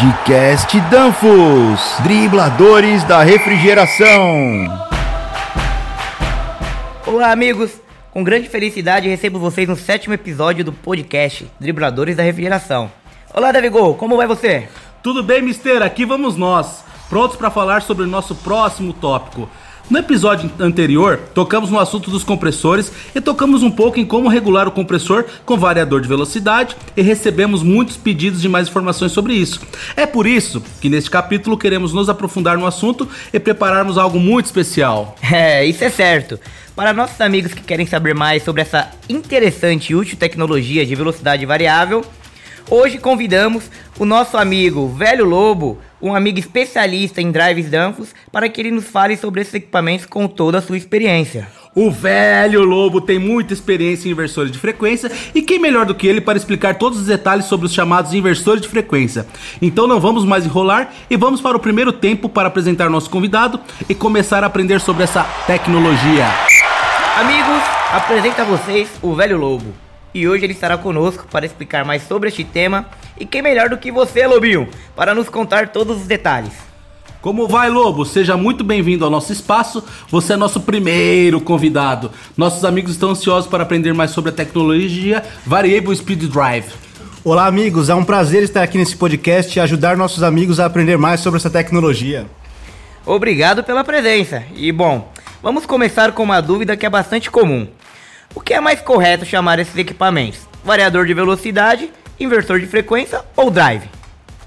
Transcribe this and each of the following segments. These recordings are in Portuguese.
Podcast Danfos, dribladores da refrigeração. Olá, amigos. Com grande felicidade recebo vocês no sétimo episódio do podcast Dribladores da Refrigeração. Olá, Davigol, como vai você? Tudo bem, Mister? Aqui vamos nós, prontos para falar sobre o nosso próximo tópico. No episódio anterior, tocamos no assunto dos compressores e tocamos um pouco em como regular o compressor com variador de velocidade e recebemos muitos pedidos de mais informações sobre isso. É por isso que neste capítulo queremos nos aprofundar no assunto e prepararmos algo muito especial. É, isso é certo. Para nossos amigos que querem saber mais sobre essa interessante e útil tecnologia de velocidade variável, hoje convidamos o nosso amigo Velho Lobo um amigo especialista em drives Danfoss para que ele nos fale sobre esses equipamentos com toda a sua experiência. O velho Lobo tem muita experiência em inversores de frequência e quem melhor do que ele para explicar todos os detalhes sobre os chamados inversores de frequência. Então não vamos mais enrolar e vamos para o primeiro tempo para apresentar nosso convidado e começar a aprender sobre essa tecnologia. Amigos, apresento a vocês o velho Lobo e hoje ele estará conosco para explicar mais sobre este tema. E quem melhor do que você, Lobinho, para nos contar todos os detalhes. Como vai, Lobo? Seja muito bem-vindo ao nosso espaço. Você é nosso primeiro convidado. Nossos amigos estão ansiosos para aprender mais sobre a tecnologia Variable Speed Drive. Olá, amigos. É um prazer estar aqui nesse podcast e ajudar nossos amigos a aprender mais sobre essa tecnologia. Obrigado pela presença. E bom, vamos começar com uma dúvida que é bastante comum. O que é mais correto chamar esses equipamentos? Variador de velocidade, inversor de frequência ou drive?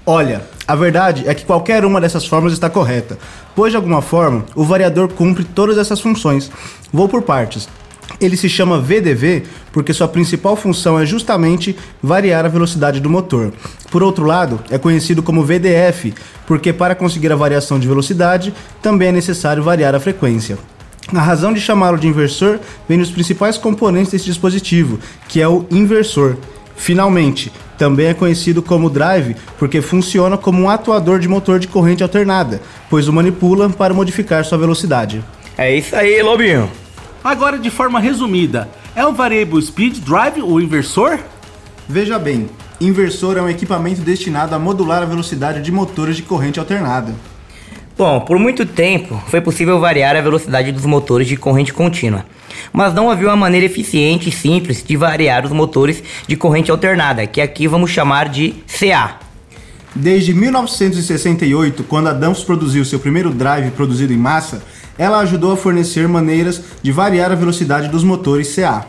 Olha, a verdade é que qualquer uma dessas formas está correta, pois de alguma forma o variador cumpre todas essas funções. Vou por partes. Ele se chama VDV porque sua principal função é justamente variar a velocidade do motor. Por outro lado, é conhecido como VDF porque para conseguir a variação de velocidade também é necessário variar a frequência. A razão de chamá-lo de inversor vem dos principais componentes desse dispositivo, que é o inversor. Finalmente, também é conhecido como drive porque funciona como um atuador de motor de corrente alternada, pois o manipula para modificar sua velocidade. É isso aí, Lobinho. Agora, de forma resumida, é o Variable Speed Drive o inversor? Veja bem, inversor é um equipamento destinado a modular a velocidade de motores de corrente alternada. Bom, por muito tempo foi possível variar a velocidade dos motores de corrente contínua, mas não havia uma maneira eficiente e simples de variar os motores de corrente alternada, que aqui vamos chamar de CA. Desde 1968, quando a Danfoss produziu seu primeiro drive produzido em massa, ela ajudou a fornecer maneiras de variar a velocidade dos motores CA.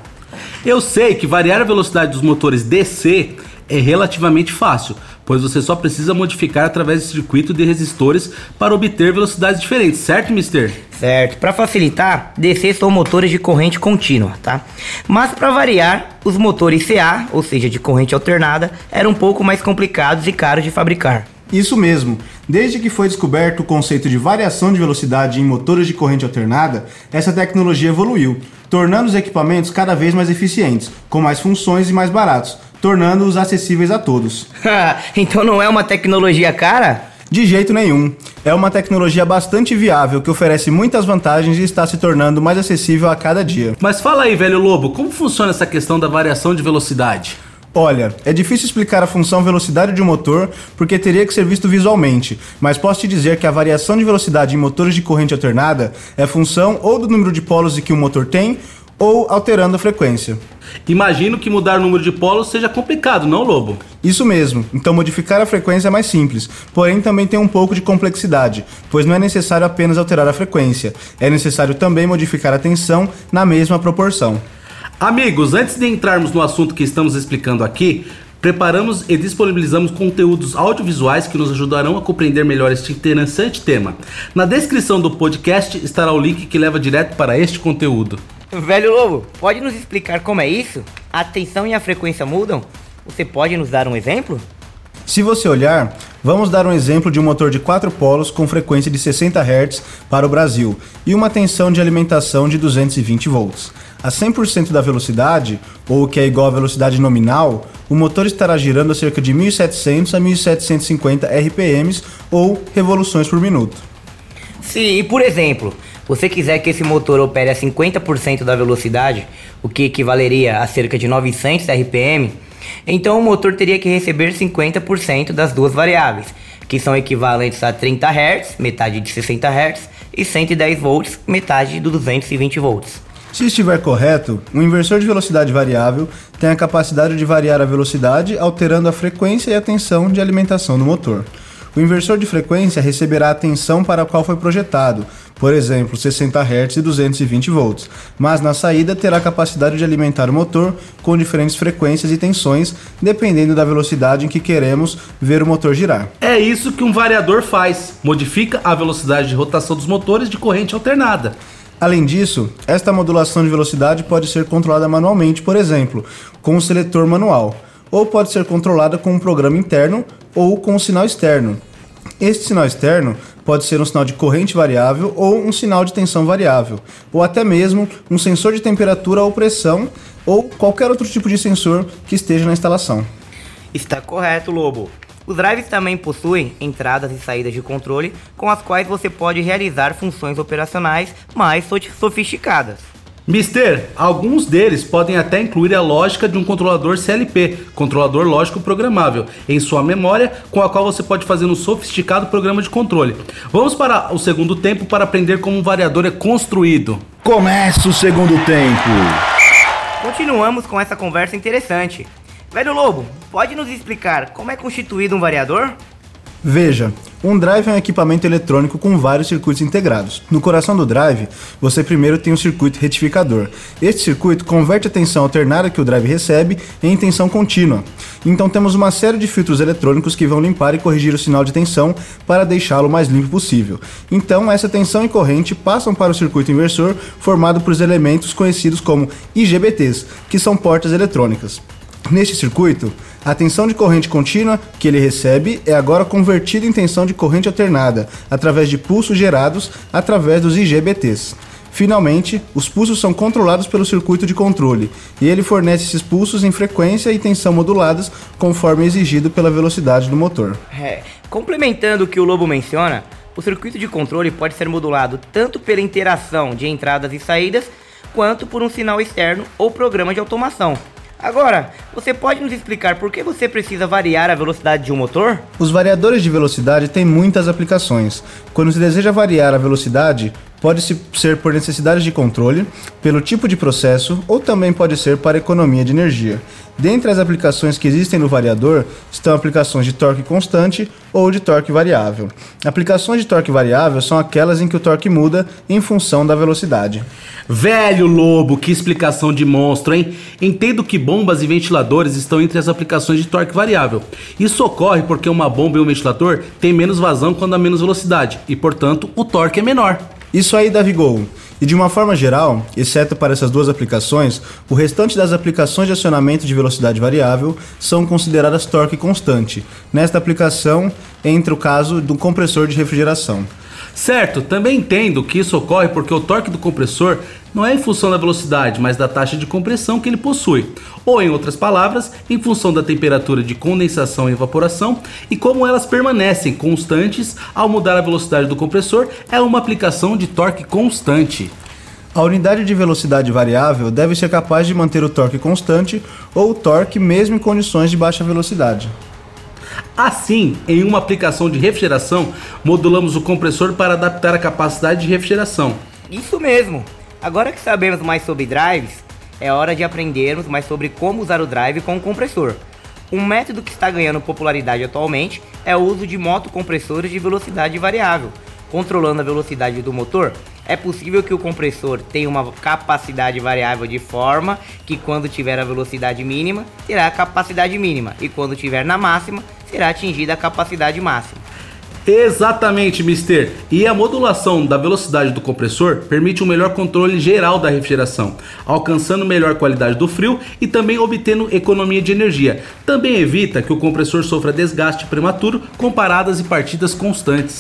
Eu sei que variar a velocidade dos motores DC é relativamente fácil, pois você só precisa modificar através do circuito de resistores para obter velocidades diferentes, certo, Mister? Certo. Para facilitar, DC são motores de corrente contínua, tá? Mas para variar, os motores CA, ou seja, de corrente alternada, eram um pouco mais complicados e caros de fabricar. Isso mesmo. Desde que foi descoberto o conceito de variação de velocidade em motores de corrente alternada, essa tecnologia evoluiu, tornando os equipamentos cada vez mais eficientes, com mais funções e mais baratos, tornando-os acessíveis a todos. então não é uma tecnologia cara? De jeito nenhum. É uma tecnologia bastante viável que oferece muitas vantagens e está se tornando mais acessível a cada dia. Mas fala aí, velho lobo, como funciona essa questão da variação de velocidade? Olha, é difícil explicar a função velocidade de um motor porque teria que ser visto visualmente, mas posso te dizer que a variação de velocidade em motores de corrente alternada é função ou do número de polos que o motor tem ou alterando a frequência. Imagino que mudar o número de polos seja complicado, não, Lobo? Isso mesmo, então modificar a frequência é mais simples, porém também tem um pouco de complexidade, pois não é necessário apenas alterar a frequência, é necessário também modificar a tensão na mesma proporção. Amigos, antes de entrarmos no assunto que estamos explicando aqui, preparamos e disponibilizamos conteúdos audiovisuais que nos ajudarão a compreender melhor este interessante tema. Na descrição do podcast estará o link que leva direto para este conteúdo. Velho Lobo, pode nos explicar como é isso? A tensão e a frequência mudam? Você pode nos dar um exemplo? Se você olhar, vamos dar um exemplo de um motor de 4 polos com frequência de 60 Hz para o Brasil e uma tensão de alimentação de 220 volts. A 100% da velocidade, ou o que é igual à velocidade nominal, o motor estará girando a cerca de 1700 a 1750 RPMs ou revoluções por minuto. Sim, e por exemplo, você quiser que esse motor opere a 50% da velocidade, o que equivaleria a cerca de 900 RPM, então o motor teria que receber 50% das duas variáveis, que são equivalentes a 30 Hz, metade de 60 Hz, e 110 volts, metade de 220 volts. Se estiver correto, um inversor de velocidade variável tem a capacidade de variar a velocidade alterando a frequência e a tensão de alimentação do motor. O inversor de frequência receberá a tensão para a qual foi projetado, por exemplo, 60 Hz e 220 volts, mas na saída terá capacidade de alimentar o motor com diferentes frequências e tensões, dependendo da velocidade em que queremos ver o motor girar. É isso que um variador faz, modifica a velocidade de rotação dos motores de corrente alternada. Além disso, esta modulação de velocidade pode ser controlada manualmente, por exemplo, com um seletor manual, ou pode ser controlada com um programa interno ou com um sinal externo. Este sinal externo pode ser um sinal de corrente variável ou um sinal de tensão variável, ou até mesmo um sensor de temperatura ou pressão, ou qualquer outro tipo de sensor que esteja na instalação. Está correto, Lobo. Os drives também possuem entradas e saídas de controle com as quais você pode realizar funções operacionais mais sofisticadas. Mister, alguns deles podem até incluir a lógica de um controlador CLP, controlador lógico programável, em sua memória, com a qual você pode fazer um sofisticado programa de controle. Vamos para o segundo tempo para aprender como um variador é construído. Começa o segundo tempo. Continuamos com essa conversa interessante. Velho Lobo, pode nos explicar como é constituído um variador? Veja, um drive é um equipamento eletrônico com vários circuitos integrados. No coração do drive, você primeiro tem um circuito retificador. Este circuito converte a tensão alternada que o drive recebe em tensão contínua. Então temos uma série de filtros eletrônicos que vão limpar e corrigir o sinal de tensão para deixá-lo mais limpo possível. Então essa tensão e corrente passam para o circuito inversor formado por elementos conhecidos como IGBTs, que são portas eletrônicas. Neste circuito, a tensão de corrente contínua que ele recebe é agora convertida em tensão de corrente alternada, através de pulsos gerados através dos IGBTs. Finalmente, os pulsos são controlados pelo circuito de controle, e ele fornece esses pulsos em frequência e tensão moduladas conforme exigido pela velocidade do motor. É, complementando o que o Lobo menciona, o circuito de controle pode ser modulado tanto pela interação de entradas e saídas, quanto por um sinal externo ou programa de automação. Agora, você pode nos explicar por que você precisa variar a velocidade de um motor? Os variadores de velocidade têm muitas aplicações. Quando se deseja variar a velocidade, pode ser por necessidades de controle, pelo tipo de processo ou também pode ser para economia de energia. Dentre as aplicações que existem no variador estão aplicações de torque constante ou de torque variável. Aplicações de torque variável são aquelas em que o torque muda em função da velocidade. Velho lobo, que explicação de monstro, hein? Entendo que bombas e ventiladores estão entre as aplicações de torque variável. Isso ocorre porque uma bomba e um ventilador têm menos vazão quando há menos velocidade e, portanto, o torque é menor. Isso aí, Davi Gol. E de uma forma geral, exceto para essas duas aplicações, o restante das aplicações de acionamento de velocidade variável são consideradas torque constante. Nesta aplicação, entra o caso do compressor de refrigeração. Certo, também entendo que isso ocorre porque o torque do compressor não é em função da velocidade, mas da taxa de compressão que ele possui, ou em outras palavras, em função da temperatura de condensação e evaporação e como elas permanecem constantes ao mudar a velocidade do compressor, é uma aplicação de torque constante. A unidade de velocidade variável deve ser capaz de manter o torque constante ou o torque mesmo em condições de baixa velocidade. Assim, em uma aplicação de refrigeração, modulamos o compressor para adaptar a capacidade de refrigeração. Isso mesmo! Agora que sabemos mais sobre drives, é hora de aprendermos mais sobre como usar o drive com o compressor. Um método que está ganhando popularidade atualmente é o uso de motocompressores de velocidade variável. Controlando a velocidade do motor, é possível que o compressor tenha uma capacidade variável de forma que quando tiver a velocidade mínima, terá a capacidade mínima e quando tiver na máxima, será atingida a capacidade máxima. Exatamente, Mister. E a modulação da velocidade do compressor permite um melhor controle geral da refrigeração, alcançando melhor qualidade do frio e também obtendo economia de energia. Também evita que o compressor sofra desgaste prematuro com paradas e partidas constantes.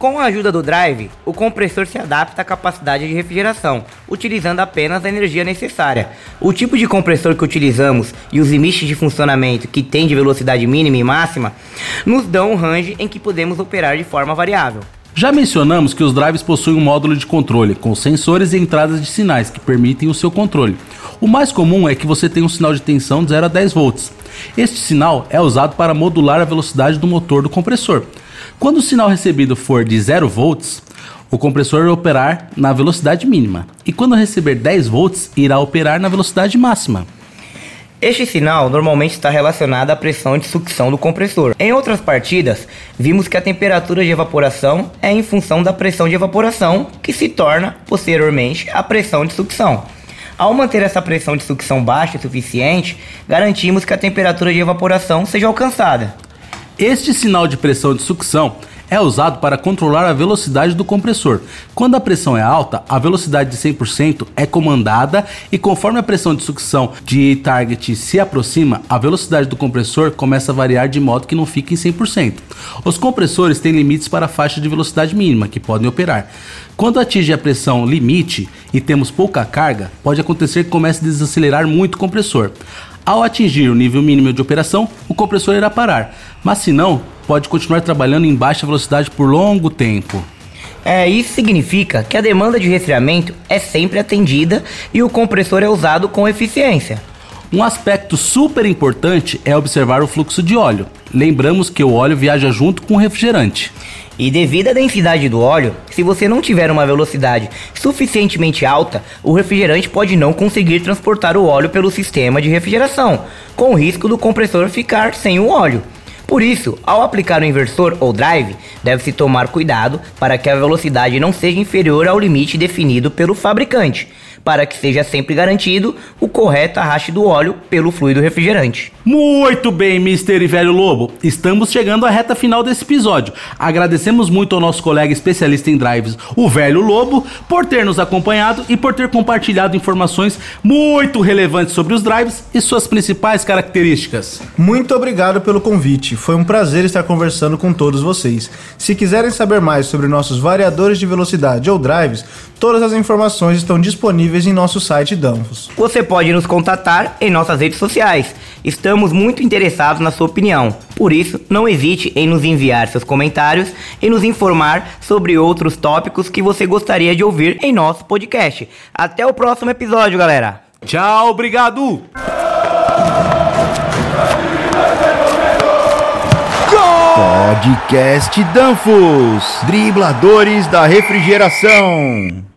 Com a ajuda do drive, o compressor se adapta à capacidade de refrigeração, utilizando apenas a energia necessária. O tipo de compressor que utilizamos e os limites de funcionamento que tem de velocidade mínima e máxima nos dão um range em que podemos operar de forma variável. Já mencionamos que os drives possuem um módulo de controle com sensores e entradas de sinais que permitem o seu controle. O mais comum é que você tenha um sinal de tensão de 0 a 10 volts. Este sinal é usado para modular a velocidade do motor do compressor. Quando o sinal recebido for de 0 volts, o compressor irá operar na velocidade mínima, e quando receber 10 volts, irá operar na velocidade máxima. Este sinal normalmente está relacionado à pressão de sucção do compressor. Em outras partidas, vimos que a temperatura de evaporação é em função da pressão de evaporação, que se torna, posteriormente, a pressão de sucção. Ao manter essa pressão de sucção baixa o suficiente, garantimos que a temperatura de evaporação seja alcançada. Este sinal de pressão de sucção é usado para controlar a velocidade do compressor. Quando a pressão é alta, a velocidade de 100% é comandada e conforme a pressão de sucção de target se aproxima, a velocidade do compressor começa a variar de modo que não fique em 100%. Os compressores têm limites para a faixa de velocidade mínima que podem operar. Quando atinge a pressão limite e temos pouca carga, pode acontecer que comece a desacelerar muito o compressor. Ao atingir o nível mínimo de operação, o compressor irá parar, mas se não, pode continuar trabalhando em baixa velocidade por longo tempo. É, isso significa que a demanda de resfriamento é sempre atendida e o compressor é usado com eficiência. Um aspecto super importante é observar o fluxo de óleo. Lembramos que o óleo viaja junto com o refrigerante. E devido à densidade do óleo, se você não tiver uma velocidade suficientemente alta, o refrigerante pode não conseguir transportar o óleo pelo sistema de refrigeração, com o risco do compressor ficar sem o óleo. Por isso, ao aplicar o inversor ou drive, deve-se tomar cuidado para que a velocidade não seja inferior ao limite definido pelo fabricante, para que seja sempre garantido o correto arraste do óleo pelo fluido refrigerante. Muito bem, Mister e Velho Lobo. Estamos chegando à reta final desse episódio. Agradecemos muito ao nosso colega especialista em drives, o Velho Lobo, por ter nos acompanhado e por ter compartilhado informações muito relevantes sobre os drives e suas principais características. Muito obrigado pelo convite. Foi um prazer estar conversando com todos vocês. Se quiserem saber mais sobre nossos variadores de velocidade ou drives, todas as informações estão disponíveis em nosso site Danfos. Você pode nos contatar em nossas redes sociais. Estamos muito interessados na sua opinião. Por isso, não hesite em nos enviar seus comentários e nos informar sobre outros tópicos que você gostaria de ouvir em nosso podcast. Até o próximo episódio, galera. Tchau, obrigado! Podcast Danfos, dribladores da refrigeração.